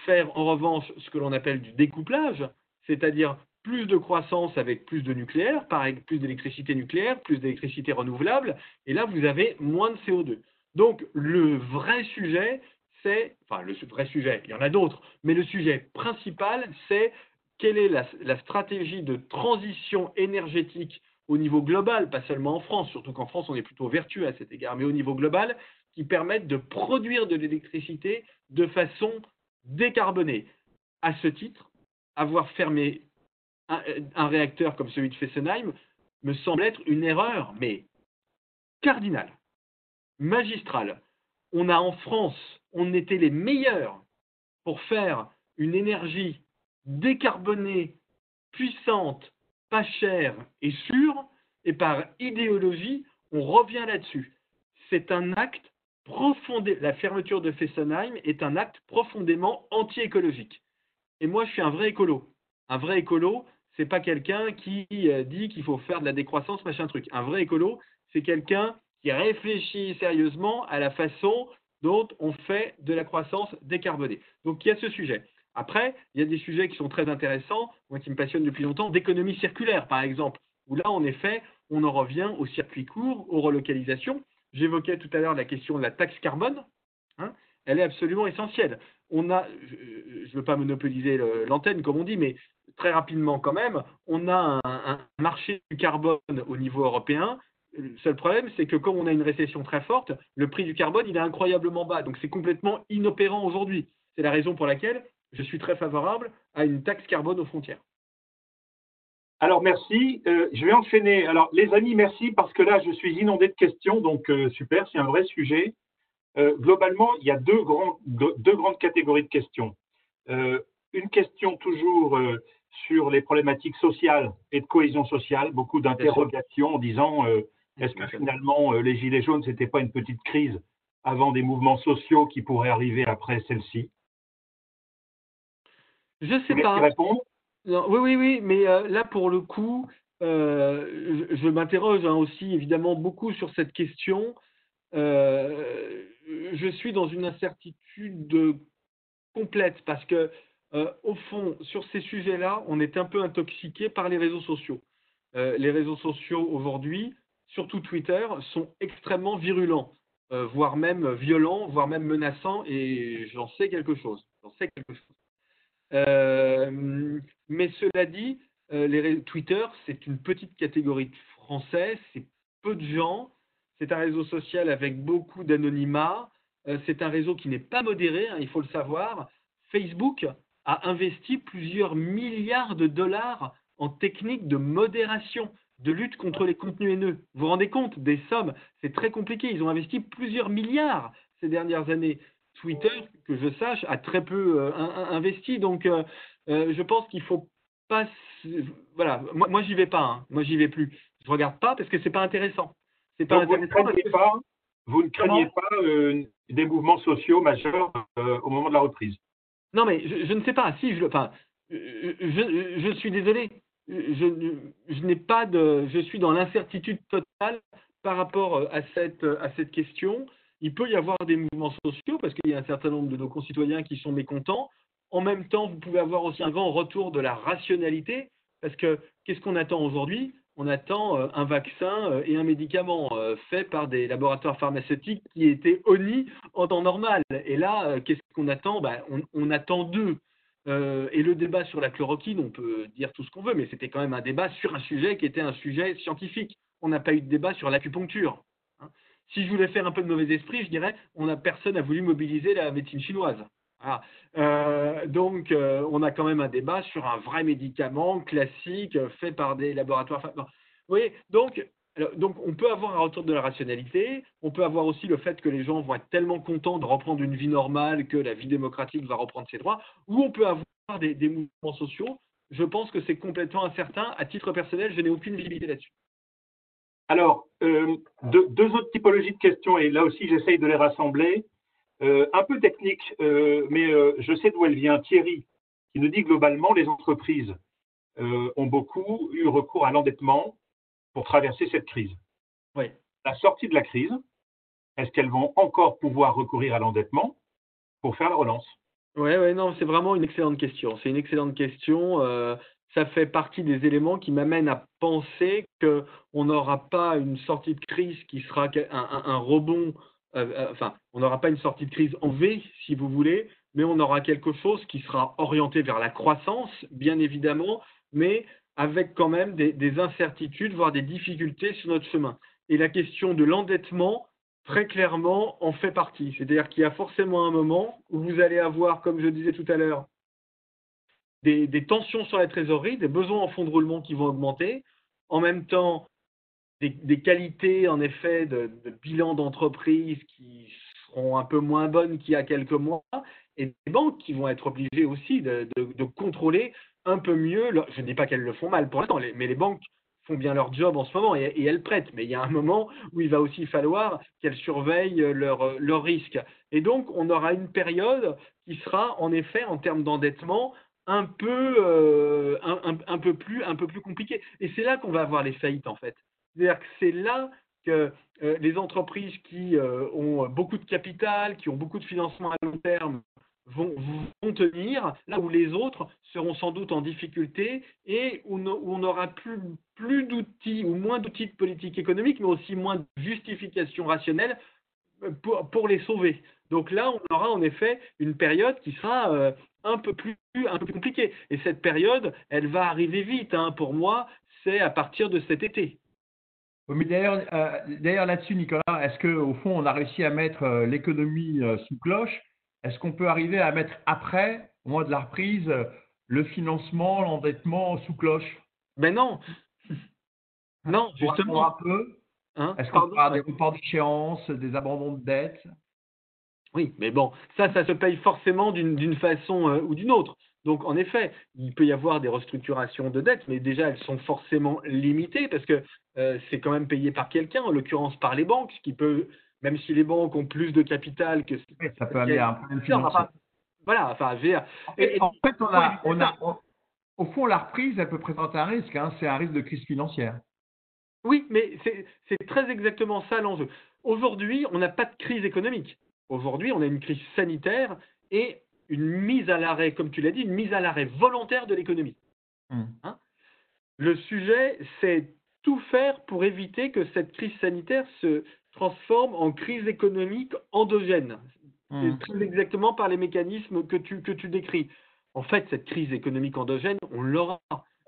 faire en revanche ce que l'on appelle du découplage, c'est-à-dire plus de croissance avec plus de nucléaire, plus d'électricité nucléaire, plus d'électricité renouvelable, et là vous avez moins de CO2. Donc le vrai sujet, c'est, enfin le vrai sujet, il y en a d'autres, mais le sujet principal, c'est quelle est la, stratégie de transition énergétique au niveau global, pas seulement en France, surtout qu'en France on est plutôt vertueux à cet égard, mais au niveau global, qui permettent de produire de l'électricité de façon décarbonée. À ce titre, avoir fermé un, réacteur comme celui de Fessenheim me semble être une erreur, mais cardinale, magistrale. On a en France, on était les meilleurs pour faire une énergie décarbonée, puissante, pas chère et sûre, et par idéologie, on revient là-dessus. C'est un acte profondément, la fermeture de Fessenheim est un acte profondément anti-écologique. Et moi, je suis un vrai écolo. Un vrai écolo, c'est pas quelqu'un qui euh, dit qu'il faut faire de la décroissance, machin truc. Un vrai écolo, c'est quelqu'un qui réfléchit sérieusement à la façon dont on fait de la croissance décarbonée. Donc il y a ce sujet. Après, il y a des sujets qui sont très intéressants, moi qui me passionnent depuis longtemps, d'économie circulaire par exemple, où là en effet, on en revient au circuit court, aux relocalisations. J'évoquais tout à l'heure la question de la taxe carbone. Hein. elle est absolument essentielle. On a, je ne veux pas monopoliser l'antenne comme on dit, mais très rapidement quand même, on a un, marché du carbone au niveau européen. Le seul problème, c'est que comme on a une récession très forte, le prix du carbone, il est incroyablement bas. Donc c'est complètement inopérant aujourd'hui. C'est la raison pour laquelle je suis très favorable à une taxe carbone aux frontières. Alors merci. Euh, je vais enchaîner. Alors les amis, merci parce que là, je suis inondé de questions. Donc euh, super, c'est un vrai sujet. Euh, globalement, il y a deux, deux, grandes catégories de questions. une question toujours sur les problématiques sociales et de cohésion sociale, beaucoup d'interrogations en disant est-ce que finalement les Gilets jaunes, ce n'était pas une petite crise avant des mouvements sociaux qui pourraient arriver après celle-ci? Je ne sais pas. Oui, oui, oui, mais euh, là pour le coup, je, m'interroge hein, aussi évidemment beaucoup sur cette question. je suis dans une incertitude complète parce que euh, au fond, sur ces sujets-là, on est un peu intoxiqué par les réseaux sociaux. Euh, les réseaux sociaux aujourd'hui, surtout Twitter, sont extrêmement virulents, euh, voire même violents, voire même menaçants, et j'en sais quelque chose. J'en sais quelque chose. Mais cela dit, les Twitter, c'est une petite catégorie de Français, c'est peu de gens, c'est un réseau social avec beaucoup d'anonymat, c'est un réseau qui n'est pas modéré, hein, il faut le savoir. Facebook, a investi plusieurs milliards de dollars en techniques de modération, de lutte contre les contenus haineux. Vous vous rendez compte des sommes? C'est très compliqué. Ils ont investi plusieurs milliards ces dernières années. Twitter, que je sache, a très peu euh, investi. Donc, euh, euh, je pense qu'il faut pas. Voilà, moi, moi j'y vais pas. Hein. Moi, j'y vais plus. Je regarde pas parce que c'est pas intéressant. C'est pas Vous ne craignez pas, vous ne craignez pas des mouvements sociaux majeurs au moment de la reprise? Non, mais je, ne sais pas. Si, je, enfin, je, je suis désolé. Je, je n'ai pas de. Je suis dans l'incertitude totale par rapport à cette, à cette question. Il peut y avoir des mouvements sociaux parce qu'il y a un certain nombre de nos concitoyens qui sont mécontents. En même temps, vous pouvez avoir aussi un grand retour de la rationalité parce que qu'est-ce qu'on attend aujourd'hui? On attend euh, un vaccin euh, et un médicament euh, fait par des laboratoires pharmaceutiques qui étaient honnis en temps normal. Et là, qu'est-ce qu'on attend? Ben, on, attend deux. et le débat sur la chloroquine, on peut dire tout ce qu'on veut, mais c'était quand même un débat sur un sujet qui était un sujet scientifique. On n'a pas eu de débat sur l'acupuncture. Si je voulais faire un peu de mauvais esprit, je dirais, on a personne n'a voulu mobiliser la médecine chinoise. Euh, donc, euh, on a quand même un débat sur un vrai médicament classique fait par des laboratoires. Vous voyez, donc, on peut avoir un retour de la rationalité. On peut avoir aussi le fait que les gens vont être tellement contents de reprendre une vie normale que la vie démocratique va reprendre ses droits. Ou on peut avoir des, mouvements sociaux. Je pense que c'est complètement incertain. À titre personnel, je n'ai aucune visibilité là-dessus. Alors, euh, deux, deux, autres typologies de questions, et là aussi j'essaye de les rassembler. Euh, un peu technique, euh, mais je sais d'où elle vient. Thierry, qui nous dit globalement, les entreprises ont beaucoup eu recours à l'endettement pour traverser cette crise. Oui. La sortie de la crise, est-ce qu'elles vont encore pouvoir recourir à l'endettement pour faire la relance? Oui, ouais, non, c'est vraiment une excellente question. C'est une excellente question. Ça fait partie des éléments qui m'amènent à penser qu'on n'aura pas une sortie de crise qui sera un rebond euh, euh, enfin, on n'aura pas une sortie de crise en V, si vous voulez, mais on aura quelque chose qui sera orienté vers la croissance, bien évidemment, mais avec quand même des, incertitudes, voire des difficultés sur notre chemin. Et la question de l'endettement, très clairement, en fait partie. C'est-à-dire qu'il y a forcément un moment où vous allez avoir, comme je disais tout à l'heure, des, tensions sur la trésorerie, des besoins en fonds de roulement qui vont augmenter. En même temps, des, qualités, en effet, de, bilan d'entreprise qui seront un peu moins bonnes qu'il y a quelques mois, et des banques qui vont être obligées aussi de, contrôler un peu mieux. je ne dis pas qu'elles le font mal pour l'instant, mais les banques font bien leur job en ce moment et, elles prêtent. Mais il y a un moment où il va aussi falloir qu'elles surveillent leurs leur risques. Et donc, on aura une période qui sera, en effet, en termes d'endettement, un peu, euh, un, peu plus, un peu plus compliquée. Et c'est là qu'on va avoir les faillites, en fait. C'est-à-dire que c'est là que euh, les entreprises qui euh, ont beaucoup de capital, qui ont beaucoup de financement à long terme, vont, tenir, là où les autres seront sans doute en difficulté et où, on n'aura plus, plus d'outils ou moins d'outils de politique économique, mais aussi moins de justification rationnelle pour, pour, les sauver. Donc là, on aura en effet une période qui sera un, peu plus, un peu plus compliquée. Et cette période, elle va arriver vite. Hein. Pour moi, c'est à partir de cet été. Euh, d'ailleurs, là-dessus, Nicolas, est-ce qu'au fond, on a réussi à mettre euh, l'économie euh, sous cloche? Est-ce qu'on peut arriver à mettre après, au moment de la reprise, le financement, l'endettement sous cloche? Ben non Non, justement. Un peu hein? Est-ce qu'on aura des reports d'échéance, des abandons de dettes? Oui, mais bon, ça, ça se paye forcément d'une façon ou d'une autre. Donc, en effet, il peut y avoir des restructurations de dettes, mais déjà, elles sont forcément limitées parce que euh, c'est quand même payé par quelqu'un, en l'occurrence par les banques, ce qui peut, même si les banques ont plus de capital que. ça peut amener un problème financier. voilà, enfin, je veux dire. En fait, on a, on a, au fond, la reprise, elle peut présenter un risque. Hein, c'est un risque de crise financière. Oui, mais c'est très exactement ça l'enjeu. Aujourd'hui, on n'a pas de crise économique. Aujourd'hui, on a une crise sanitaire et une mise à l'arrêt, comme tu l'as dit, une mise à l'arrêt volontaire de l'économie. Hmm. Hein? Le sujet, c'est tout faire pour éviter que cette crise sanitaire se transforme en crise économique endogène. Hmm. Très exactement par les mécanismes que tu, que tu décris. En fait, cette crise économique endogène, on l'aura.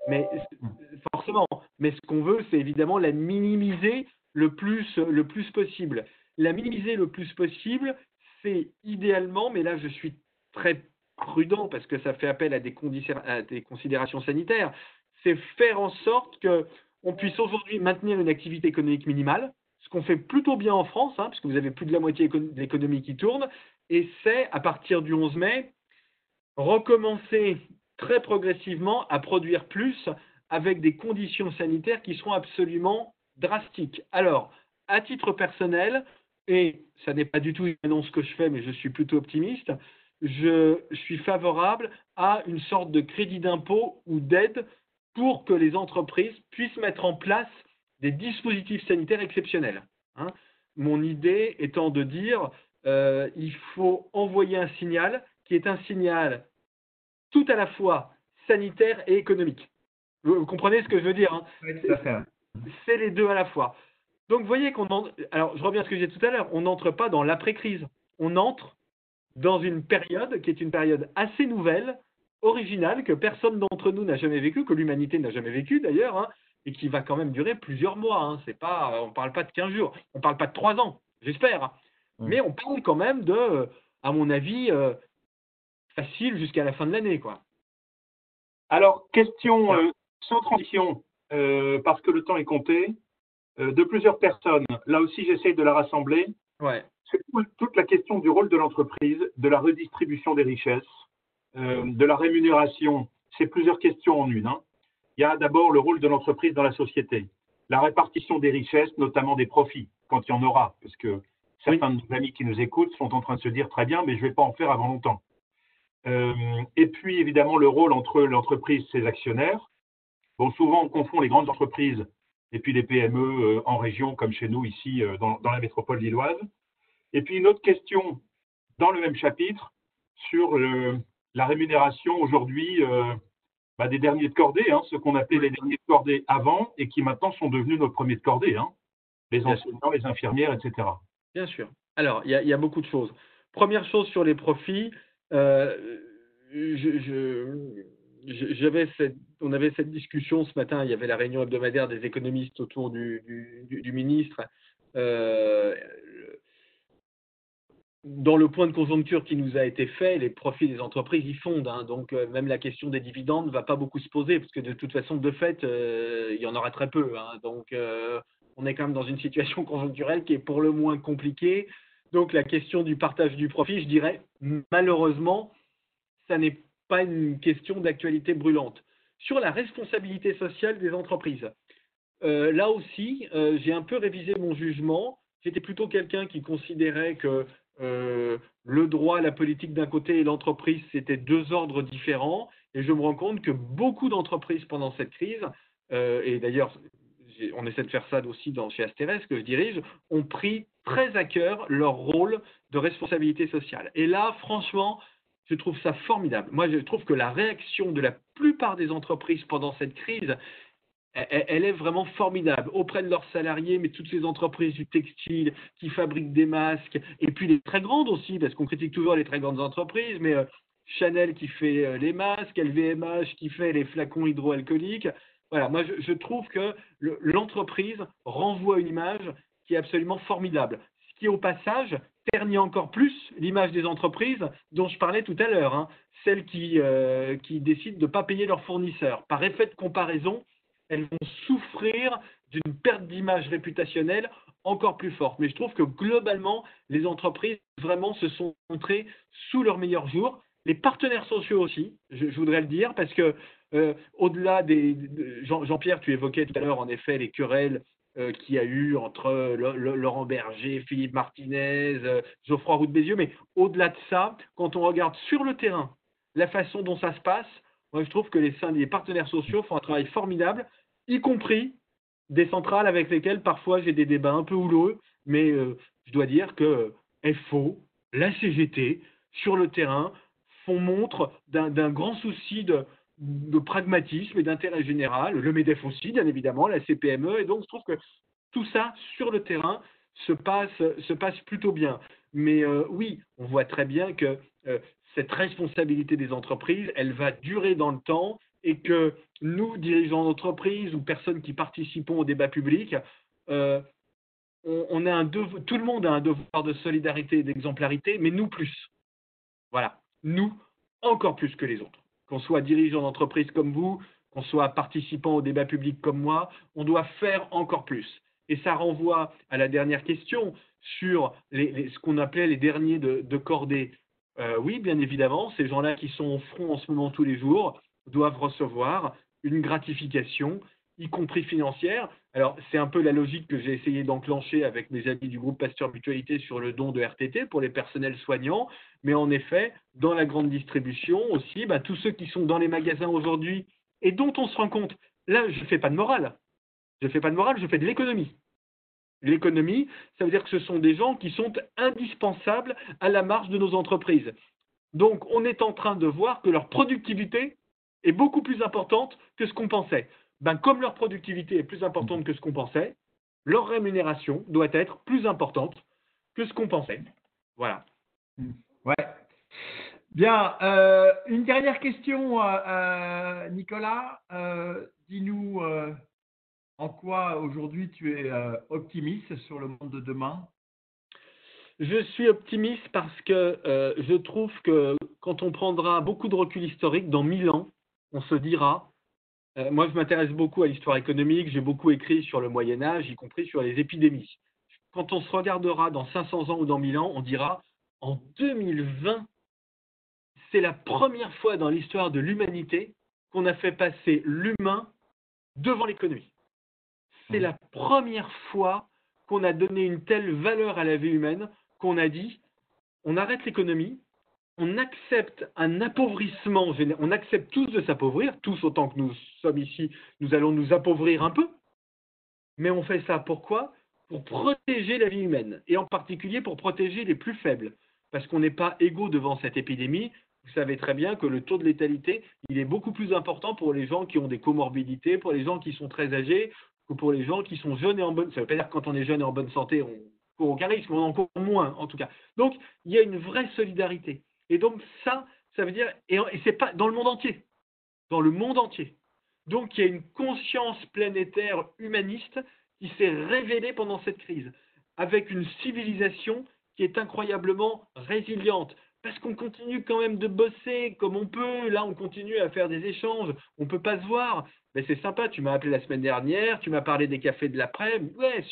Mais hmm. forcément, mais ce qu'on veut, c'est évidemment la minimiser le plus, le plus possible. La minimiser le plus possible, c'est idéalement, mais là je suis très prudent parce que ça fait appel à des, à des considérations sanitaires, c'est faire en sorte qu'on puisse aujourd'hui maintenir une activité économique minimale, ce qu'on fait plutôt bien en France, hein, puisque vous avez plus de la moitié de l'économie qui tourne, et c'est à partir du 11 mai recommencer très progressivement à produire plus avec des conditions sanitaires qui seront absolument drastiques. Alors, à titre personnel, et ça n'est pas du tout une annonce que je fais, mais je suis plutôt optimiste, je suis favorable à une sorte de crédit d'impôt ou d'aide pour que les entreprises puissent mettre en place des dispositifs sanitaires exceptionnels. Hein. mon idée étant de dire euh, il faut envoyer un signal qui est un signal tout à la fois sanitaire et économique. Vous comprenez ce que je veux dire hein Oui. C'est les deux à la fois. Donc, vous voyez qu'on en... Alors, je reviens à ce que j'ai tout à l'heure. On n'entre pas dans l'après-crise. On entre dans une période qui est une période assez nouvelle, originale, que personne d'entre nous n'a jamais vécue, que l'humanité n'a jamais vécue d'ailleurs, hein, et qui va quand même durer plusieurs mois. Hein. C'est pas, on ne parle pas de 15 jours, on ne parle pas de 3 ans, j'espère. Mais on parle quand même de, à mon avis, euh, facile jusqu'à la fin de l'année. quoi. Alors, question euh, sans transition, euh, parce que le temps est compté, euh, de plusieurs personnes. Là aussi, j'essaye de la rassembler. Ouais. C'est tout- toute la question du rôle de l'entreprise, de la redistribution des richesses, de la rémunération. C'est plusieurs questions en une. hein. Il y a d'abord le rôle de l'entreprise dans la société, la répartition des richesses, notamment des profits, quand il y en aura, parce que certains de nos amis qui nous écoutent sont en train de se dire très bien, mais je ne vais pas en faire avant longtemps. Euh, et puis évidemment le rôle entre l'entreprise et ses actionnaires. Bon, souvent on confond les grandes entreprises et puis les PME euh, en région, comme chez nous ici euh, dans, dans la métropole lilloise. Et puis une autre question dans le même chapitre sur le- la rémunération aujourd'hui euh, bah, des derniers de cordée, hein, ce qu'on appelait les derniers de cordée avant et qui maintenant sont devenus nos premiers de cordée, hein, les enseignants, les infirmières, etc. Bien sûr. Alors, il y a, il y a beaucoup de choses. Première chose sur les profits, euh, on avait cette discussion ce matin, il y avait la réunion hebdomadaire des économistes autour du, ministre. Euh, dans le point de conjoncture qui nous a été fait, les profits des entreprises y fondent. hein. donc, euh, même la question des dividendes ne va pas beaucoup se poser, parce que de toute façon, de fait, il y en aura très peu. hein. donc, on est quand même dans une situation conjoncturelle qui est pour le moins compliquée. Donc la question du partage du profit, je dirais, malheureusement, ça n'est pas une question d'actualité brûlante. Sur la responsabilité sociale des entreprises, euh, là aussi, euh, j'ai un peu révisé mon jugement. J'étais plutôt quelqu'un qui considérait que euh, le droit, la politique d'un côté et l'entreprise, c'était deux ordres différents. Et je me rends compte que beaucoup d'entreprises pendant cette crise, et d'ailleurs, on essaie de faire ça aussi chez Asterès, que je dirige, ont pris très à cœur leur rôle de responsabilité sociale. Et là, franchement, je trouve ça formidable. Moi, je trouve que la réaction de la plupart des entreprises pendant cette crise, elle, elle est vraiment formidable auprès de leurs salariés, mais toutes ces entreprises du textile qui fabriquent des masques, et puis les très grandes aussi, parce qu'on critique toujours les très grandes entreprises, mais euh, Chanel qui fait euh, les masques, LVMH qui fait les flacons hydroalcooliques. Voilà, moi je, trouve que le- l'entreprise renvoie une image qui est absolument formidable. Ce qui, au passage, ternit encore plus l'image des entreprises dont je parlais tout à l'heure, hein, celles qui, euh, qui décident de ne pas payer leurs fournisseurs. Par effet de comparaison, elles vont souffrir d'une perte d'image réputationnelle encore plus forte. Mais je trouve que globalement, les entreprises vraiment se sont montrées sous leur meilleur jour. Les partenaires sociaux aussi, je, voudrais le dire, parce que euh, au-delà des... de- Jean- Jean-Pierre, tu évoquais tout à l'heure en effet les querelles euh, qu'il y a eu entre Laurent Berger, Philippe Martinez, euh, Geoffroy Roux de Bézieux, mais au-delà de ça, quand on regarde sur le terrain la façon dont ça se passe, moi je trouve que les, partenaires sociaux font un travail formidable, y compris des centrales avec lesquelles parfois j'ai des débats un peu houleux, mais euh, je dois dire que FO, la CGT, sur le terrain, font montre d'un grand souci de, de pragmatisme et d'intérêt général, le MEDEF aussi, bien évidemment, la CPME, et donc je trouve que tout ça, sur le terrain, se passe, se passe plutôt bien. Mais euh, oui, on voit très bien que euh, cette responsabilité des entreprises, elle va durer dans le temps et que nous, dirigeants d'entreprise ou personnes qui participons au débat public, euh, on, a un tout le monde a un devoir de solidarité et d'exemplarité, mais nous plus. Voilà, nous encore plus que les autres. Qu'on soit dirigeant d'entreprise comme vous, qu'on soit participant au débat public comme moi, on doit faire encore plus. Et ça renvoie à la dernière question sur ce qu'on appelait les derniers de, de cordée. Euh, oui, bien évidemment, ces gens-là qui sont au front en ce moment tous les jours doivent recevoir une gratification, y compris financière. Alors, c'est un peu la logique que j'ai essayé d'enclencher avec mes amis du groupe Pasteur Mutualité sur le don de RTT pour les personnels soignants. Mais en effet, dans la grande distribution aussi, bah, tous ceux qui sont dans les magasins aujourd'hui et dont on se rend compte, là, je ne fais pas de morale. Je ne fais pas de morale, je fais de l'économie. l'économie, ça veut dire que ce sont des gens qui sont indispensables à la marge de nos entreprises. Donc, on est en train de voir que leur productivité est beaucoup plus importante que ce qu'on pensait. Ben, comme leur productivité est plus importante que ce qu'on pensait, leur rémunération doit être plus importante que ce qu'on pensait. Voilà. Ouais. Bien. Euh, une dernière question, euh, euh, Nicolas. Dis-nous en quoi aujourd'hui tu es optimiste sur le monde de demain? Je suis optimiste parce que je trouve que quand on prendra beaucoup de recul historique, dans 1000 ans, on se dira, moi je m'intéresse beaucoup à l'histoire économique, j'ai beaucoup écrit sur le Moyen Âge, y compris sur les épidémies. Quand on se regardera dans 500 ans ou dans 1000 ans, on dira, en 2020, c'est la première fois dans l'histoire de l'humanité qu'on a fait passer l'humain devant l'économie. C'est la première fois qu'on a donné une telle valeur à la vie humaine qu'on a dit on arrête l'économie, on accepte un appauvrissement, on accepte tous de s'appauvrir, tous autant que nous sommes ici, nous allons nous appauvrir un peu, mais on fait ça pourquoi? Pour protéger la vie humaine, et en particulier pour protéger les plus faibles, parce qu'on n'est pas égaux devant cette épidémie, vous savez très bien que le taux de létalité, il est beaucoup plus important pour les gens qui ont des comorbidités, pour les gens qui sont très âgés, que pour les gens qui sont jeunes et en bonne. Ça ne veut pas dire que quand on est jeune et en bonne santé, on court aucun risque, on en court moins en tout cas. Donc il y a une vraie solidarité. Et donc ça, ça veut dire et, et c'est pas dans le monde entier, dans le monde entier. Donc il y a une conscience planétaire humaniste qui s'est révélée pendant cette crise, avec une civilisation qui est incroyablement résiliente, parce qu'on continue quand même de bosser comme on peut. Là, on continue à faire des échanges. On ne peut pas se voir. Mais c'est sympa. Tu m'as appelé la semaine dernière. Tu m'as parlé des cafés de l'après. Ouais,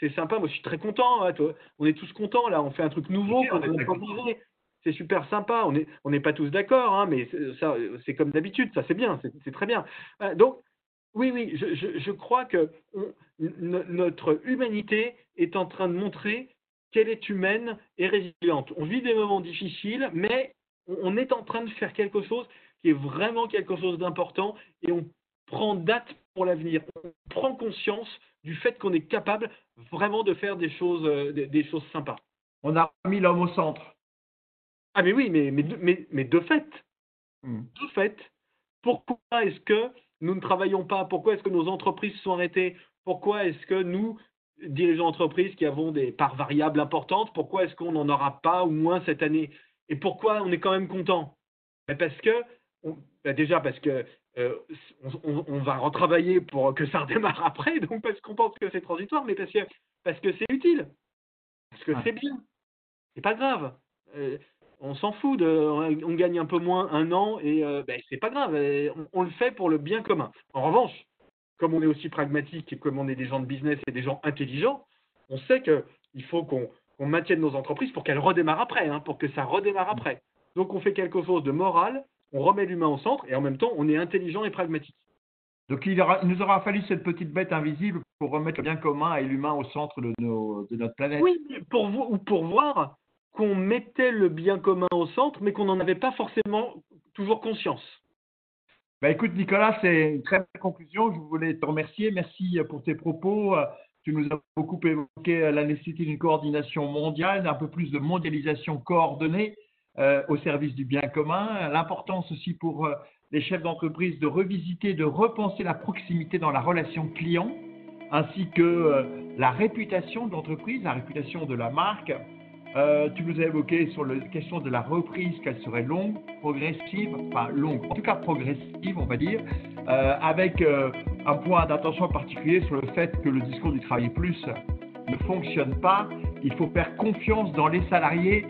c'est sympa. Moi, je suis très content. Hein, toi. On est tous contents là. On fait un truc nouveau. C'est super sympa. On n'est pas tous d'accord, hein, mais c'est comme d'habitude. Ça, c'est bien. C'est très bien. Euh, donc, oui, oui, je crois que notre humanité est en train de montrer qu'elle est humaine et résiliente. On vit des moments difficiles, mais on est en train de faire quelque chose qui est vraiment quelque chose d'important et on prend date pour l'avenir. On prend conscience du fait qu'on est capable vraiment de faire des choses, euh, des, choses sympas. On a mis l'homme au centre. Ah mais oui, mais, mais, mais, mais de fait, hmm. de fait, pourquoi est-ce que nous ne travaillons pas? Pourquoi est-ce que nos entreprises sont arrêtées? Pourquoi est-ce que nous, dirigeants d'entreprise qui avons des parts variables importantes, pourquoi est-ce qu'on n'en aura pas au moins cette année? Et pourquoi on est quand même content? Ben, Parce que, ben, déjà parce que euh, on, va retravailler pour que ça redémarre après, donc parce qu'on pense que c'est transitoire, mais parce que parce que c'est utile, parce que c'est bien, c'est pas grave. Euh, on s'en fout, de, on gagne un peu moins un an et euh, ben, c'est pas grave, on, le fait pour le bien commun. En revanche, comme on est aussi pragmatique et comme on est des gens de business et des gens intelligents, on sait qu'il faut qu'on maintienne nos entreprises pour qu'elles redémarrent après, hein, pour que ça redémarre après. Donc on fait quelque chose de moral, on remet l'humain au centre et en même temps on est intelligent et pragmatique. Donc il, nous aura fallu cette petite bête invisible pour remettre le bien commun et l'humain au centre de, notre planète. Oui, pour, ou pour voir qu'on mettait le bien commun au centre, mais qu'on n'en avait pas forcément toujours conscience. Bah, écoute, Nicolas, c'est une très belle conclusion. Je voulais te remercier. Merci pour tes propos. Tu nous as beaucoup évoqué la nécessité d'une coordination mondiale, un peu plus de mondialisation coordonnée euh, au service du bien commun. L'importance aussi pour euh, les chefs d'entreprise de revisiter, de repenser la proximité dans la relation client, ainsi que euh, la réputation de l'entreprise, la réputation de la marque. Euh, tu nous as évoqué sur la question de la reprise, qu'elle serait longue, progressive, enfin longue, en tout cas progressive, on va dire, euh, avec euh, un point d'attention particulier sur le fait que le discours du travail plus ne fonctionne pas. Il faut faire confiance dans les salariés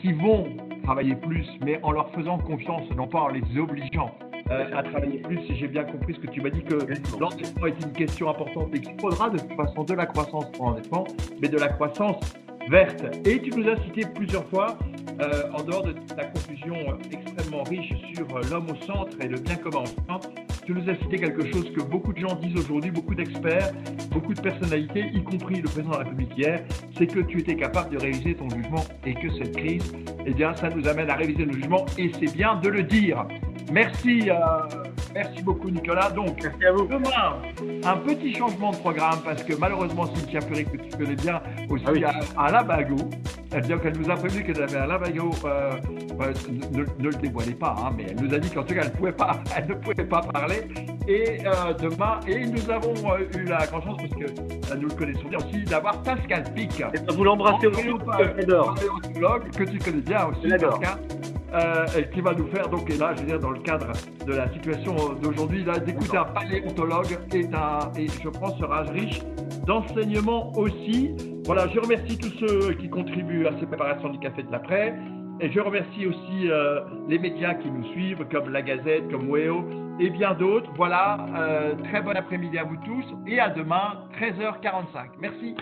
qui vont travailler plus, mais en leur faisant confiance, non pas en les obligeant à travailler plus. Si j'ai bien compris ce que tu m'as dit, que l'endettement est une question importante et qu'il faudra de toute façon de la croissance pour l'endettement, mais de la croissance verte. Et tu nous as cité plusieurs fois, euh, en dehors de ta conclusion extrêmement riche sur euh, l'homme au centre et le bien commun au centre, tu nous as cité quelque chose que beaucoup de gens disent aujourd'hui, beaucoup d'experts, beaucoup de personnalités, y compris le président de la République hier, c'est que tu étais capable de réviser ton jugement et que cette crise, eh bien, ça nous amène à réviser le jugement et c'est bien de le dire. Merci, euh, merci beaucoup Nicolas. Donc, Merci à vous. demain, un petit changement de programme parce que malheureusement Cynthia Ferry, que tu connais bien aussi Ah oui. à, à Labago, elle, nous a prévenu qu'elle avait un Labago, euh, euh, ne, ne le dévoilez pas, hein, mais elle nous a dit qu'en tout cas elle, pouvait pas, elle ne pouvait pas parler. Et euh, demain, et nous avons eu la grande chance, parce que nous le connaissons bien aussi, d'avoir Pascal Pic. Et vous l'embrassez aussi, que tu connais bien aussi. Pascal, euh, et qui va nous faire, donc, et là, je veux dire, dans le cadre de la situation d'aujourd'hui, d'écouter un paléontologue est un, et je pense sera riche d'enseignements aussi. Voilà, je remercie tous ceux qui contribuent à ces préparations du café de l'après. Et je remercie aussi euh, les médias qui nous suivent, comme La Gazette, comme Weo et bien d'autres. Voilà, euh, très bon après-midi à vous tous et à demain, 13h45. Merci.